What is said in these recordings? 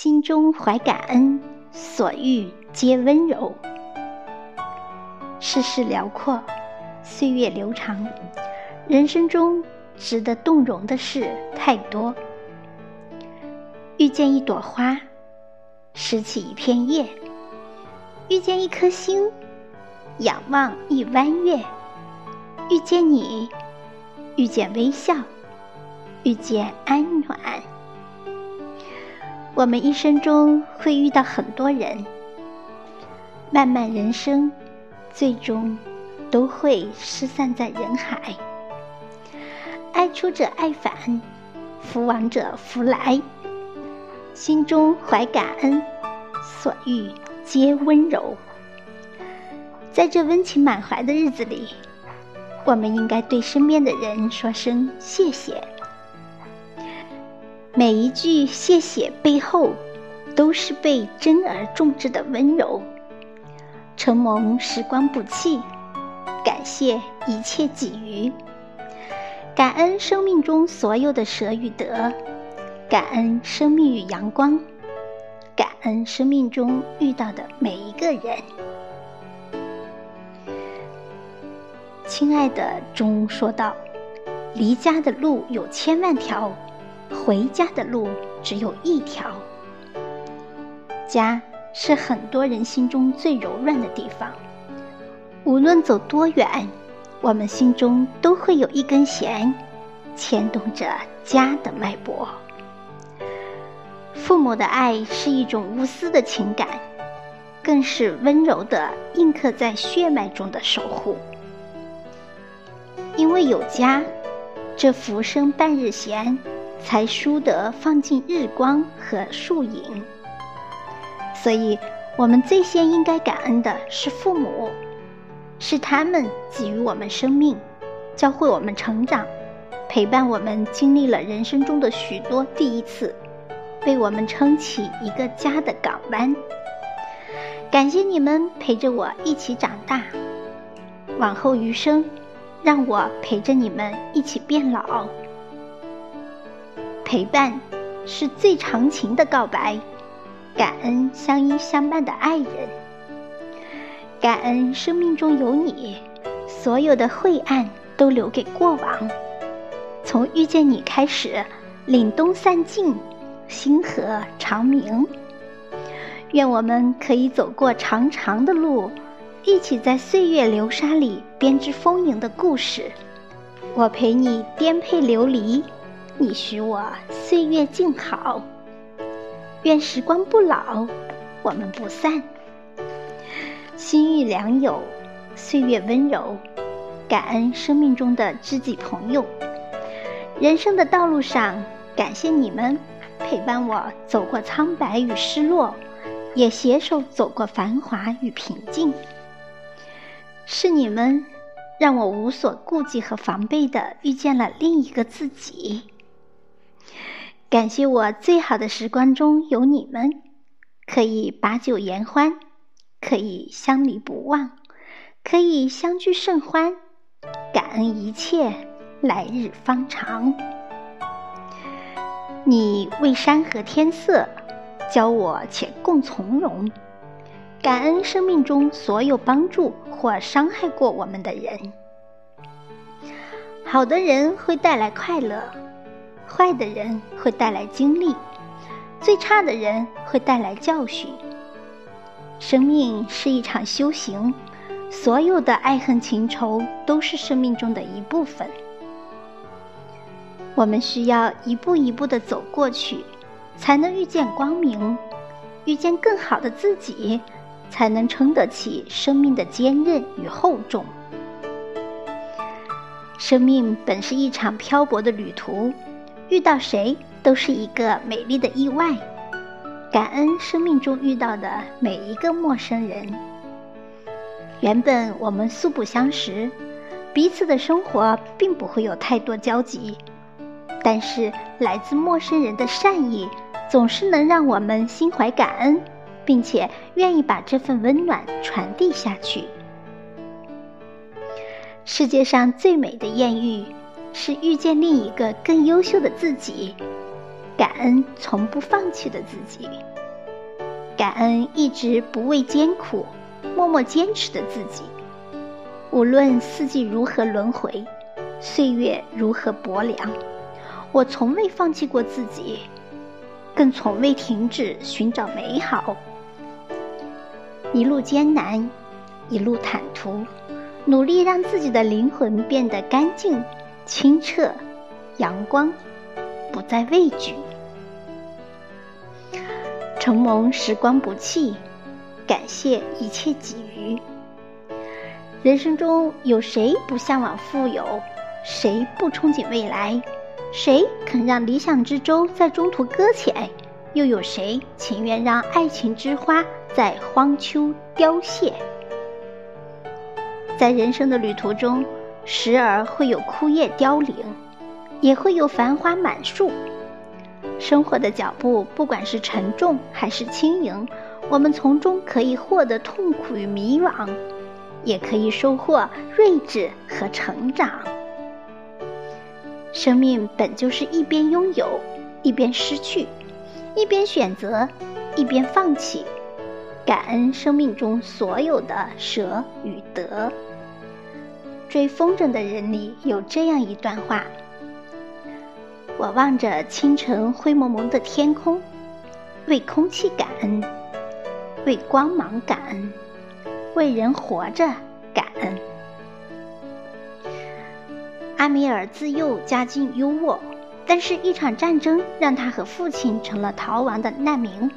心中怀感恩，所遇皆温柔。世事辽阔，岁月流长，人生中值得动容的事太多。遇见一朵花，拾起一片叶；遇见一颗星，仰望一弯月；遇见你，遇见微笑，遇见安暖。我们一生中会遇到很多人，漫漫人生，最终都会失散在人海。爱出者爱返，福往者福来。心中怀感恩，所遇皆温柔。在这温情满怀的日子里，我们应该对身边的人说声谢谢。每一句谢谢背后，都是被珍而重之的温柔。承蒙时光不弃，感谢一切给予，感恩生命中所有的舍与得，感恩生命与阳光，感恩生命中遇到的每一个人。亲爱的钟说道：“离家的路有千万条。”回家的路只有一条。家是很多人心中最柔软的地方，无论走多远，我们心中都会有一根弦，牵动着家的脉搏。父母的爱是一种无私的情感，更是温柔的印刻在血脉中的守护。因为有家，这浮生半日闲。才输得放进日光和树影，所以，我们最先应该感恩的是父母，是他们给予我们生命，教会我们成长，陪伴我们经历了人生中的许多第一次，为我们撑起一个家的港湾。感谢你们陪着我一起长大，往后余生，让我陪着你们一起变老。陪伴是最长情的告白，感恩相依相伴的爱人，感恩生命中有你，所有的晦暗都留给过往。从遇见你开始，凛冬散尽，星河长明。愿我们可以走过长长的路，一起在岁月流沙里编织丰盈的故事。我陪你颠沛流离。你许我岁月静好，愿时光不老，我们不散。心遇良友，岁月温柔，感恩生命中的知己朋友。人生的道路上，感谢你们陪伴我走过苍白与失落，也携手走过繁华与平静。是你们让我无所顾忌和防备的遇见了另一个自己。感谢我最好的时光中有你们，可以把酒言欢，可以相离不忘，可以相聚甚欢。感恩一切来日方长。你为山河添色，教我且共从容。感恩生命中所有帮助或伤害过我们的人。好的人会带来快乐。坏的人会带来经历，最差的人会带来教训。生命是一场修行，所有的爱恨情仇都是生命中的一部分。我们需要一步一步的走过去，才能遇见光明，遇见更好的自己，才能撑得起生命的坚韧与厚重。生命本是一场漂泊的旅途。遇到谁都是一个美丽的意外，感恩生命中遇到的每一个陌生人。原本我们素不相识，彼此的生活并不会有太多交集，但是来自陌生人的善意，总是能让我们心怀感恩，并且愿意把这份温暖传递下去。世界上最美的艳遇。是遇见另一个更优秀的自己，感恩从不放弃的自己，感恩一直不畏艰苦、默默坚持的自己。无论四季如何轮回，岁月如何薄凉，我从未放弃过自己，更从未停止寻找美好。一路艰难，一路坦途，努力让自己的灵魂变得干净、清澈、阳光，不再畏惧。承蒙时光不弃，感谢一切给予。人生中有谁不向往富有？谁不憧憬未来？谁肯让理想之舟在中途搁浅？又有谁情愿让爱情之花在荒丘凋谢？在人生的旅途中，时而会有枯叶凋零，也会有繁花满树。生活的脚步，不管是沉重还是轻盈，我们从中可以获得痛苦与迷惘。也可以收获睿智和成长。生命本就是一边拥有，一边失去；一边选择，一边放弃。感恩生命中所有的舍与得。追风筝的人里有这样一段话：我望着清晨灰蒙蒙的天空，为空气感恩，为光芒感恩。为人活着感恩。阿米尔自幼家境优渥，但是，一场战争让他和父亲成了逃亡的难民。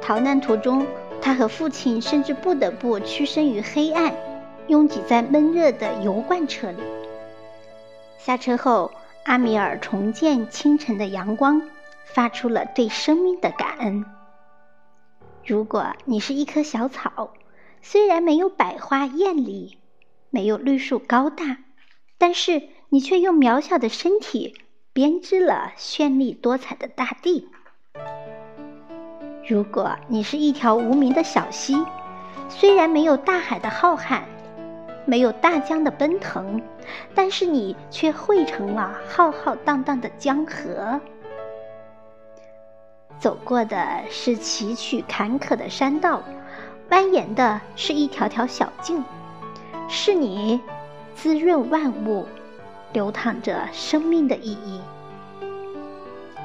逃难途中，他和父亲甚至不得不屈身于黑暗，拥挤在闷热的油罐车里。下车后，阿米尔重见清晨的阳光，发出了对生命的感恩。如果你是一棵小草，虽然没有百花艳丽，没有绿树高大，但是你却用渺小的身体编织了绚丽多彩的大地。如果你是一条无名的小溪，虽然没有大海的浩瀚，没有大江的奔腾，但是你却汇成了浩浩荡荡的江河。走过的是崎岖坎坷的山道。蜿蜒的是一条条小径，是你滋润万物，流淌着生命的意义。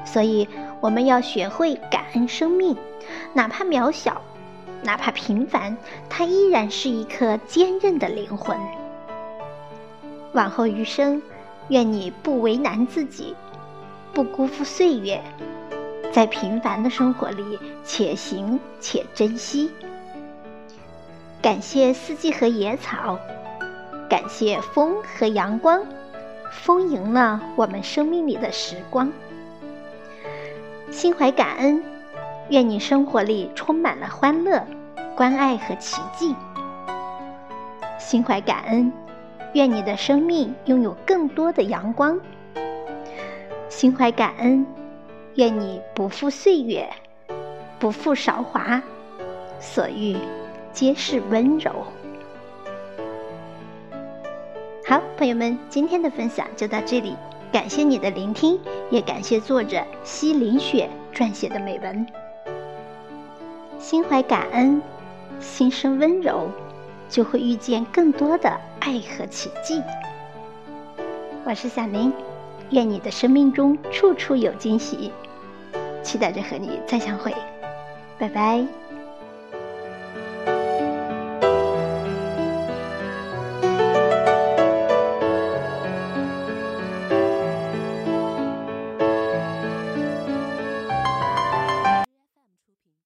所以，我们要学会感恩生命，哪怕渺小，哪怕平凡，它依然是一颗坚韧的灵魂。往后余生，愿你不为难自己，不辜负岁月，在平凡的生活里，且行且珍惜。感谢四季和野草，感谢风和阳光，丰盈了我们生命里的时光。心怀感恩，愿你生活里充满了欢乐、关爱和奇迹。心怀感恩，愿你的生命拥有更多的阳光。心怀感恩，愿你不负岁月，不负韶华，所遇。皆是温柔。好，朋友们，今天的分享就到这里，感谢你的聆听，也感谢作者西林雪撰写的美文。心怀感恩，心生温柔，就会遇见更多的爱和奇迹。我是小林，愿你的生命中处处有惊喜，期待着和你再相会，拜拜。